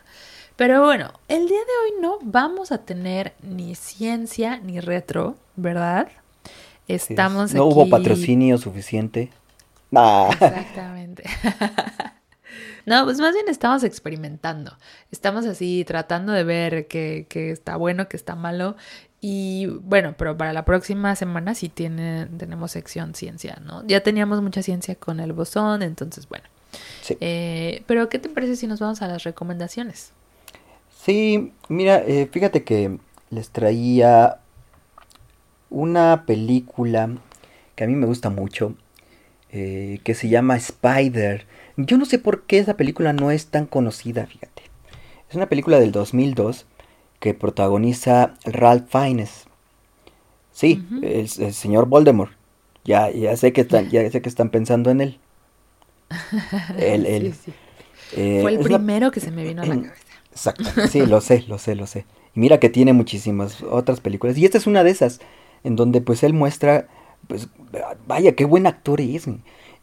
pero bueno, el día de hoy no vamos a tener ni ciencia ni retro, ¿verdad? Estamos No hubo patrocinio suficiente. Exactamente. [laughs] no, pues más bien estamos experimentando. Estamos así tratando de ver qué, está bueno, qué está malo. Y bueno, pero para la próxima semana sí tiene, tenemos sección ciencia, ¿no? Ya teníamos mucha ciencia con el bosón, entonces bueno. Sí. Eh, pero ¿qué te parece si nos vamos a las recomendaciones? Sí, mira, eh, fíjate que les traía una película que a mí me gusta mucho, eh, que se llama Spider. Yo no sé por qué esa película no es tan conocida, fíjate. Es una película del 2002 que protagoniza Ralph Fiennes. Sí, el, señor Voldemort. Ya, ya, sé que están, ya sé que están pensando en él. [laughs] Eh, Fue el primero que se me vino a la cabeza. Exacto, [laughs] sí, lo sé, lo sé, lo sé. Y mira que tiene muchísimas otras películas. Y esta es una de esas, en donde pues él muestra, pues vaya, qué buen actor es.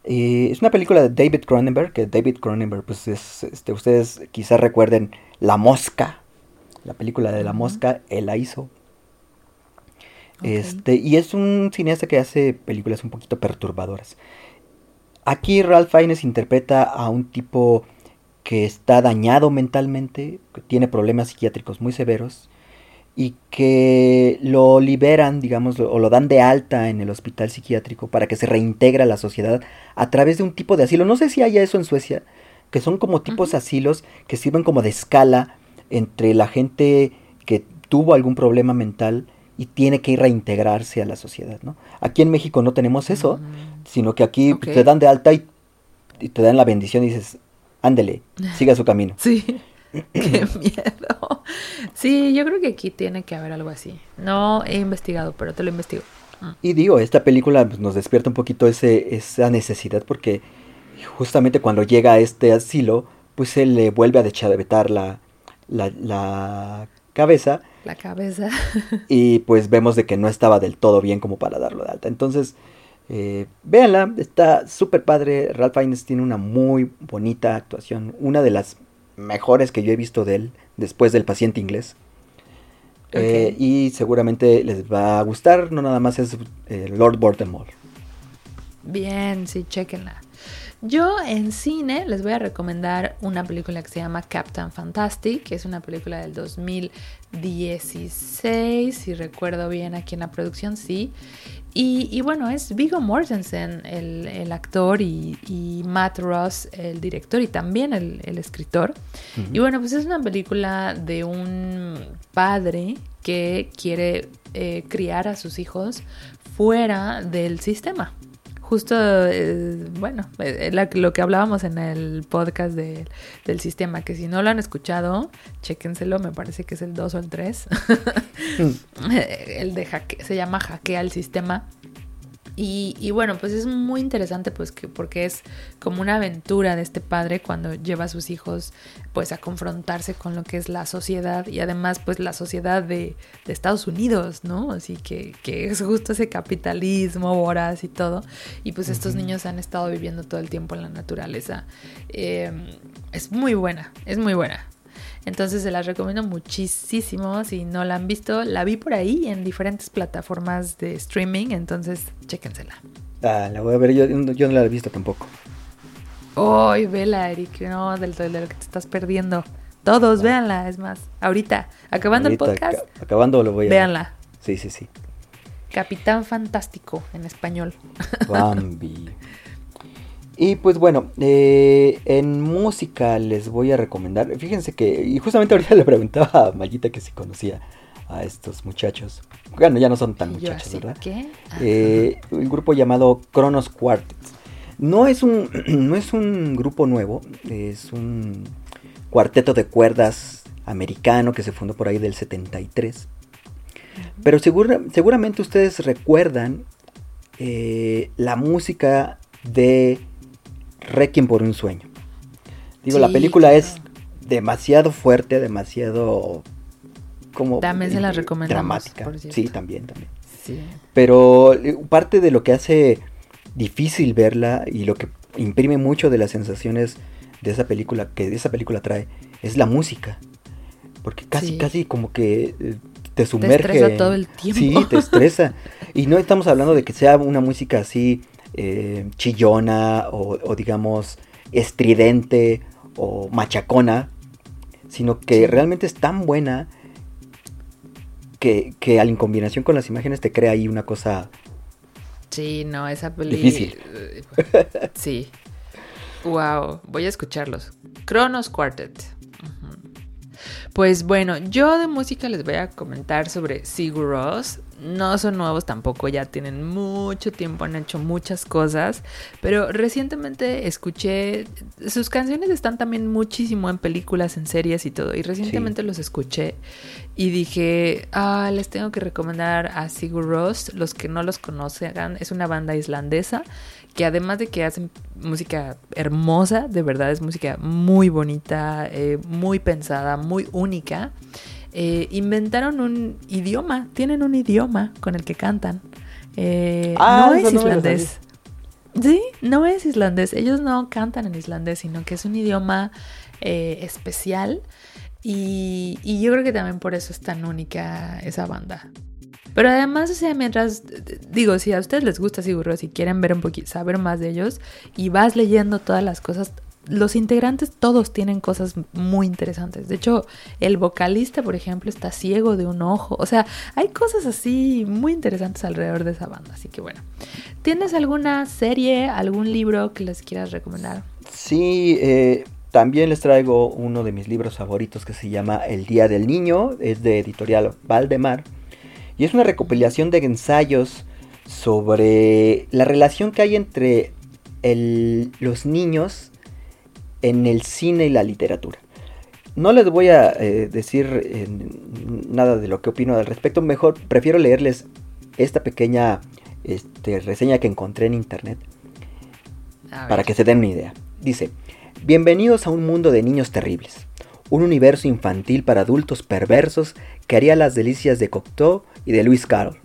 Eh, es una película de David Cronenberg, que David Cronenberg, pues es, este, ustedes quizás recuerden La Mosca, la película de La Mosca, él la hizo. Este, y es un cineasta que hace películas un poquito perturbadoras. Aquí Ralph Fiennes interpreta a un tipo que está dañado mentalmente, que tiene problemas psiquiátricos muy severos y que lo liberan, digamos, o lo dan de alta en el hospital psiquiátrico para que se reintegre a la sociedad a través de un tipo de asilo. No sé si haya eso en Suecia, que son como tipos asilos que sirven como de escala entre la gente que tuvo algún problema mental y tiene que ir reintegrarse a la sociedad, ¿no? Aquí en México no tenemos eso, mm. sino que aquí te dan de alta y, te dan la bendición y dices, ándele, siga su camino. [laughs] Sí. Qué miedo. Sí, yo creo que aquí tiene que haber algo así. No he investigado, pero te lo investigo. Mm. Y digo, esta película pues, nos despierta un poquito ese, esa necesidad porque justamente cuando llega a este asilo, pues él le vuelve a vetar la, la, la cabeza. La cabeza. [laughs] y pues vemos de que no estaba del todo bien como para darlo de alta. Entonces, eh, véanla, está súper padre. Ralph Fiennes tiene una muy bonita actuación, una de las mejores que yo he visto de él después del paciente inglés. Eh, y seguramente les va a gustar, no nada más es eh, Lord Voldemort. Bien, sí, chequenla. Yo en cine les voy a recomendar una película que se llama Captain Fantastic, que es una película del 2016, si recuerdo bien aquí en la producción, sí. Y, bueno, es Viggo Mortensen, el, actor, y, Matt Ross, el director y también el, escritor. Y bueno, pues es una película de un padre que quiere eh, criar a sus hijos fuera del sistema justo, eh, bueno, eh, lo que hablábamos en el podcast del sistema, que si no lo han escuchado, chéquenselo, me parece que es el 2 o el 3. [laughs] Mm. el de hacke, se llama Hackea el sistema. Y, bueno, pues es muy interesante pues que, porque es como una aventura de este padre cuando lleva a sus hijos pues a confrontarse con lo que es la sociedad y además pues la sociedad de, Estados Unidos, ¿no? Así que, que, es justo ese capitalismo voraz y todo. Y pues estos niños han estado viviendo todo el tiempo en la naturaleza. Eh, es muy buena, es muy buena. Entonces se las recomiendo muchísimo. Si no la han visto, la vi por ahí en diferentes plataformas de streaming. Entonces, chéquensela. Ah, la voy a ver. Yo, no la he visto tampoco. Ay, vela, Eric. No, del, de lo que te estás perdiendo. Todos, véanla. Es más, ahorita, acabando el podcast. acabando lo voy a Véanla. Sí, sí, sí. Capitán Fantástico en español. Bambi. [laughs] Y pues bueno, eh, en música les voy a recomendar. Fíjense que, y justamente ahorita [laughs] le preguntaba a Mayita que si conocía a estos muchachos. Bueno, ya no son tan muchachos, ¿verdad? ¿Qué? Eh, un grupo llamado Kronos Quartet. No es un, [clears throat] no es un grupo nuevo, es un cuarteto de cuerdas americano que se fundó por ahí del 73. Pero seguramente ustedes recuerdan eh, la música de Requiem por un sueño. Digo, la película es demasiado fuerte, demasiado como también se la dramática. Sí, también, también. Pero eh, parte de lo que hace difícil verla y lo que imprime mucho de las sensaciones de esa película que esa película trae es la música. Porque casi casi como que eh, te sumerge. Te estresa todo el tiempo. Sí, te estresa. y no estamos hablando de que sea una música así eh, chillona o, digamos estridente o machacona, sino que realmente es tan buena que, que en combinación con las imágenes te crea ahí una cosa... Sí, no, esa película... Difícil. sí. Wow, voy a escucharlos. Kronos Quartet. Pues bueno, yo de música les voy a comentar sobre Sigur Ross no son nuevos tampoco, ya tienen mucho tiempo, han hecho muchas cosas, pero recientemente escuché, sus canciones están también muchísimo en películas, en series y todo, y recientemente los escuché y dije, ah, les tengo que recomendar a Sigur Rós, los que no los conocen, es una banda islandesa que además de que hacen música hermosa, de verdad es música muy bonita, eh, muy pensada, muy única. Eh, inventaron un idioma, tienen un idioma con el que cantan. Eh, ah, no es islandés. Sí, no es islandés. Ellos no cantan en islandés, sino que es un idioma eh, especial. Y, y, yo creo que también por eso es tan única esa banda. Pero además, o sea, mientras, digo, si a ustedes les gusta Sigur si quieren ver un poquito, saber más de ellos, y vas leyendo todas las cosas, los integrantes todos tienen cosas muy interesantes. De hecho, el vocalista, por ejemplo, está ciego de un ojo. O sea, hay cosas así muy interesantes alrededor de esa banda. Así que bueno, ¿tienes alguna serie, algún libro que les quieras recomendar? Sí, eh, también les traigo uno de mis libros favoritos que se llama El Día del Niño. Es de editorial Valdemar. Y es una recopilación de ensayos sobre la relación que hay entre los niños en el cine y la literatura. No les voy a eh, decir eh, nada de lo que opino al respecto, mejor prefiero leerles esta pequeña este, reseña que encontré en internet para que se den una idea. Dice, bienvenidos a un mundo de niños terribles, un universo infantil para adultos perversos que haría las delicias de Cocteau y de Luis Carroll.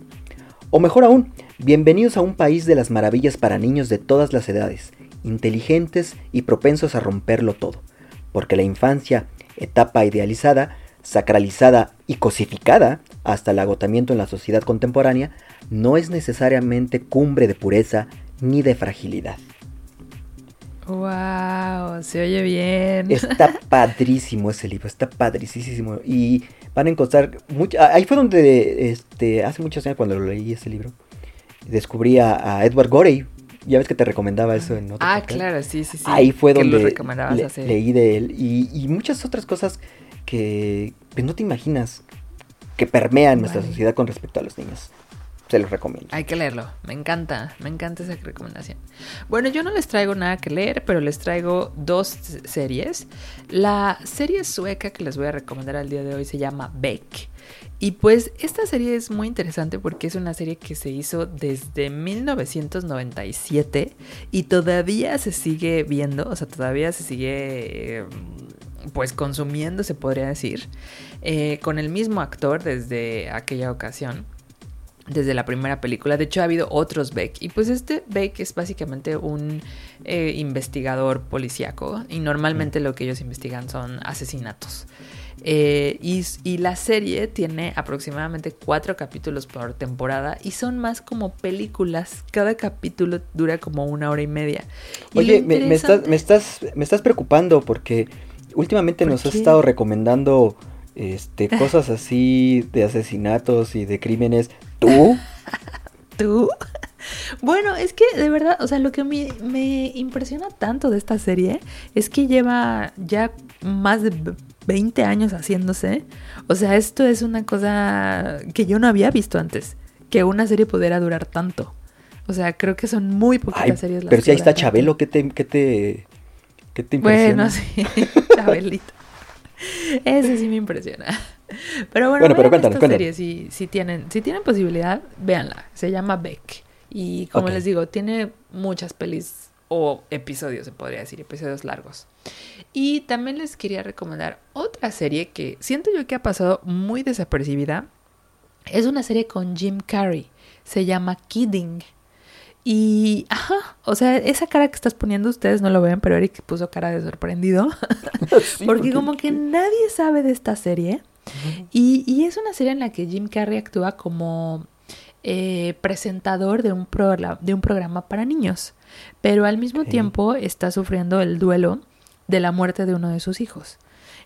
O mejor aún, bienvenidos a un país de las maravillas para niños de todas las edades, inteligentes y propensos a romperlo todo, porque la infancia, etapa idealizada, sacralizada y cosificada hasta el agotamiento en la sociedad contemporánea, no es necesariamente cumbre de pureza ni de fragilidad. Wow, se oye bien. Está [laughs] padrísimo ese libro, está padrísimo. Y van a encontrar mucho. Ahí fue donde, este, hace muchos años cuando lo leí ese libro, descubrí a, Edward Gorey. Ya ves que te recomendaba eso en otro Ah, claro, sí, sí, sí. Ahí fue donde leí de él. Y, muchas otras cosas que pues, no te imaginas que permean nuestra sociedad con respecto a los niños se los recomiendo. Hay que leerlo, me encanta, me encanta esa recomendación. Bueno, yo no les traigo nada que leer, pero les traigo dos series. La serie sueca que les voy a recomendar al día de hoy se llama Beck. Y pues esta serie es muy interesante porque es una serie que se hizo desde 1997 y todavía se sigue viendo, o sea, todavía se sigue pues consumiendo, se podría decir, eh, con el mismo actor desde aquella ocasión desde la primera película. De hecho, ha habido otros Beck. Y pues este Beck es básicamente un eh, investigador policíaco. Y normalmente lo que ellos investigan son asesinatos. Eh, y, y, la serie tiene aproximadamente cuatro capítulos por temporada y son más como películas. Cada capítulo dura como una hora y media. Oye, me, estás, me, estás, me estás preocupando porque últimamente nos has estado recomendando este, [laughs] cosas así de asesinatos y de crímenes ¿Tú? [laughs] ¿Tú? Bueno, es que de verdad, o sea, lo que me, me, impresiona tanto de esta serie es que lleva ya más de 20 años haciéndose. O sea, esto es una cosa que yo no había visto antes, que una serie pudiera durar tanto. O sea, creo que son muy poquitas series las Pero si ahí está Chabelo, ¿qué te, qué te, qué te impresiona? Bueno, sí, [laughs] Chabelito. Ese sí me impresiona. Pero bueno, bueno pero esta serie, si, si, tienen, si tienen posibilidad, véanla. Se llama Beck. Y como les digo, tiene muchas pelis o episodios, se podría decir, episodios largos. Y también les quería recomendar otra serie que siento yo que ha pasado muy desapercibida. Es una serie con Jim Carrey. Se llama Kidding. Y, ajá, o sea, esa cara que estás poniendo, ustedes no lo ven, pero Eric puso cara de sorprendido. [laughs] [laughs] porque, como que nadie sabe de esta serie. y, y, es una serie en la que Jim Carrey actúa como eh, presentador de un, de un programa para niños. Pero al mismo tiempo está sufriendo el duelo de la muerte de uno de sus hijos.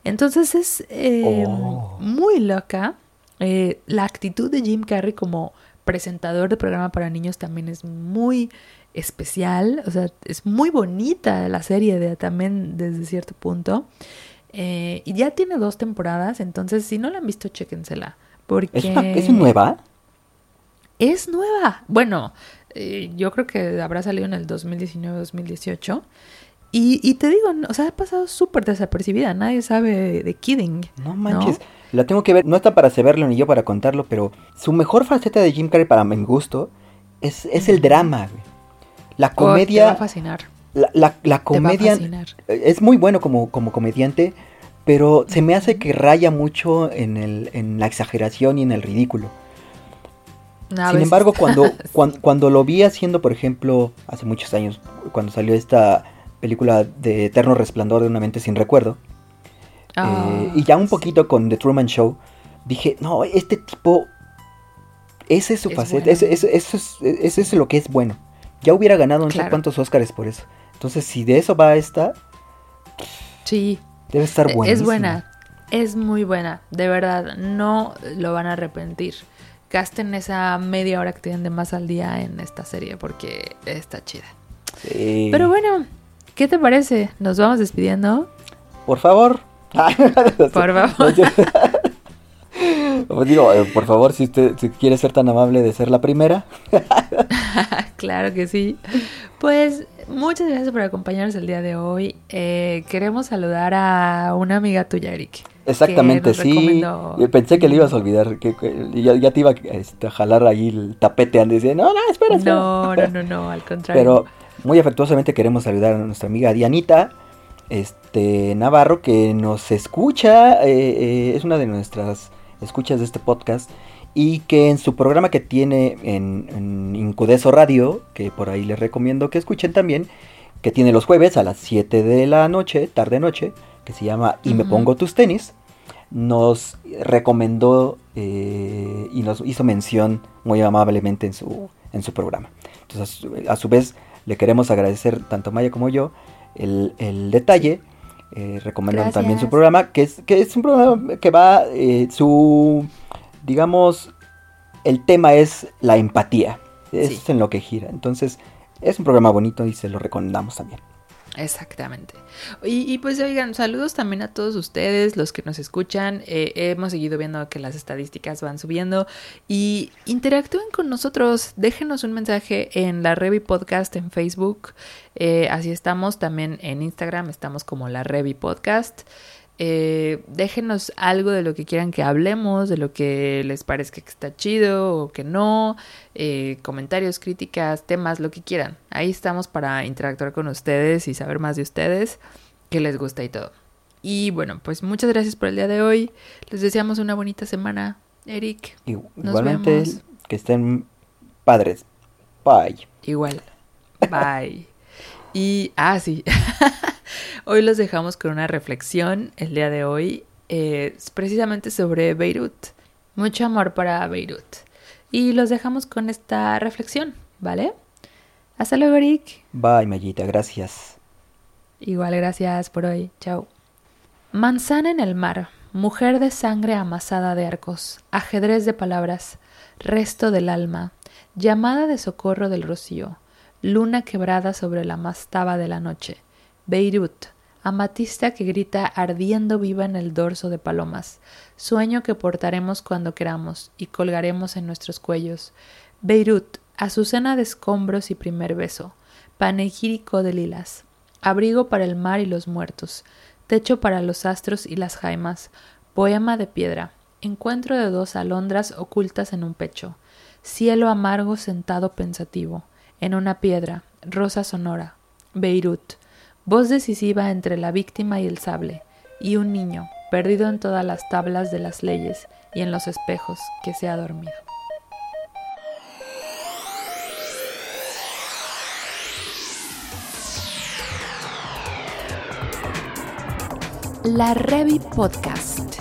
Entonces es eh, oh. muy loca eh, la actitud de Jim Carrey como presentador de programa para niños también es muy especial, o sea, es muy bonita la serie de, también desde cierto punto. Eh, y ya tiene dos temporadas, entonces si no la han visto, chéquensela. Porque... ¿Es, nueva? Es nueva. Bueno, eh, yo creo que habrá salido en el 2019-2018. Y, y, te digo, o sea, ha pasado súper desapercibida. Nadie sabe de Kidding. No manches. La tengo que ver, no está para saberlo ni yo para contarlo, pero su mejor faceta de Jim Carrey para mi gusto es, es el drama. La comedia... te va a fascinar. La, la, comedia es muy bueno como, como comediante, pero se me hace que raya mucho en, el, en la exageración y en el ridículo. Sin embargo, cuando, [laughs] cuando, lo vi haciendo, por ejemplo, hace muchos años, cuando salió esta película de Eterno Resplandor de una mente sin recuerdo, eh, y ya un poquito con The Truman Show, dije, no, este tipo, ese es su faceta, ese, es, lo que es bueno. Ya hubiera ganado no sé cuántos Oscars por eso. Entonces, si de eso va esta, sí, debe estar buena. Es buena, es muy buena, de verdad, no lo van a arrepentir. Gasten esa media hora que tienen de más al día en esta serie porque está chida. Sí. Pero bueno, ¿qué te parece? ¿Nos vamos despidiendo? Por favor. [laughs] Por favor. Digo, eh, por favor, si usted quiere ser tan amable de ser la primera. [laughs] claro que sí. Pues muchas gracias por acompañarnos el día de hoy. Eh, queremos saludar a una amiga tuya, Eric. Exactamente, sí. Pensé que le ibas a olvidar, que, ya, te iba este, a jalar ahí el tapete antes de no, no, espera, espera. No, no, no, no, al contrario. Pero muy afectuosamente queremos saludar a nuestra amiga Dianita este Navarro, que nos escucha, eh, eh, es una de nuestras escuchas de este podcast y que en su programa que tiene en, en Incudeso Radio, que por ahí les recomiendo que escuchen también, que tiene los jueves a las 7 de la noche, tarde noche, que se llama Y me pongo tus tenis, nos recomendó eh, y nos hizo mención muy amablemente en su, en su programa. Entonces, a su, vez, le queremos agradecer tanto Maya como yo el, el detalle eh, recomendando también su programa, que es, que es un programa que va, eh, su, digamos, el tema es la empatía, es en lo que gira. Entonces, es un programa bonito y se lo recomendamos también. Exactamente. Y, pues oigan, saludos también a todos ustedes, los que nos escuchan. Eh, hemos seguido viendo que las estadísticas van subiendo y interactúen con nosotros. Déjenos un mensaje en la Revi Podcast en Facebook. Eh, así estamos también en Instagram, estamos como la Revi Podcast. Eh, déjenos algo de lo que quieran que hablemos, de lo que les parezca que está chido o que no, eh, comentarios, críticas, temas, lo que quieran. Ahí estamos para interactuar con ustedes y saber más de ustedes, qué les gusta y todo. Y bueno, pues muchas gracias por el día de hoy. Les deseamos una bonita semana, Eric. Igualmente, que estén padres. Bye. Igual. Bye. Y, ah, sí. [laughs] Hoy los dejamos con una reflexión el día de hoy, eh, precisamente sobre Beirut. Mucho amor para Beirut. Y los dejamos con esta reflexión, ¿vale? Hasta luego, Rick. Bye, Mayita, gracias. Igual, gracias por hoy. Chao. Manzana en el mar, mujer de sangre amasada de arcos, ajedrez de palabras, resto del alma, llamada de socorro del rocío, luna quebrada sobre la mastaba de la noche, Beirut, amatista que grita ardiendo viva en el dorso de palomas, sueño que portaremos cuando queramos y colgaremos en nuestros cuellos. Beirut, azucena de escombros y primer beso, panegírico de lilas, abrigo para el mar y los muertos, techo para los astros y las jaimas, poema de piedra, encuentro de dos alondras ocultas en un pecho, cielo amargo sentado pensativo, en una piedra, rosa sonora, Beirut, voz decisiva entre la víctima y el sable, y un niño, perdido en todas las tablas de las leyes y en los espejos, que se ha dormido. La Revi Podcast.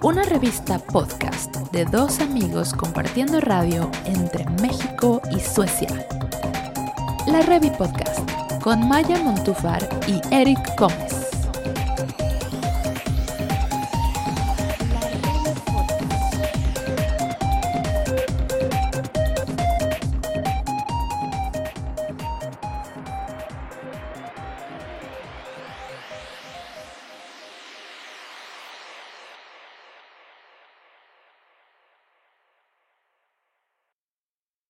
Una revista podcast de dos amigos compartiendo radio entre México y Suecia. La Revi Podcast con Maya Montufar y Eric Gómez.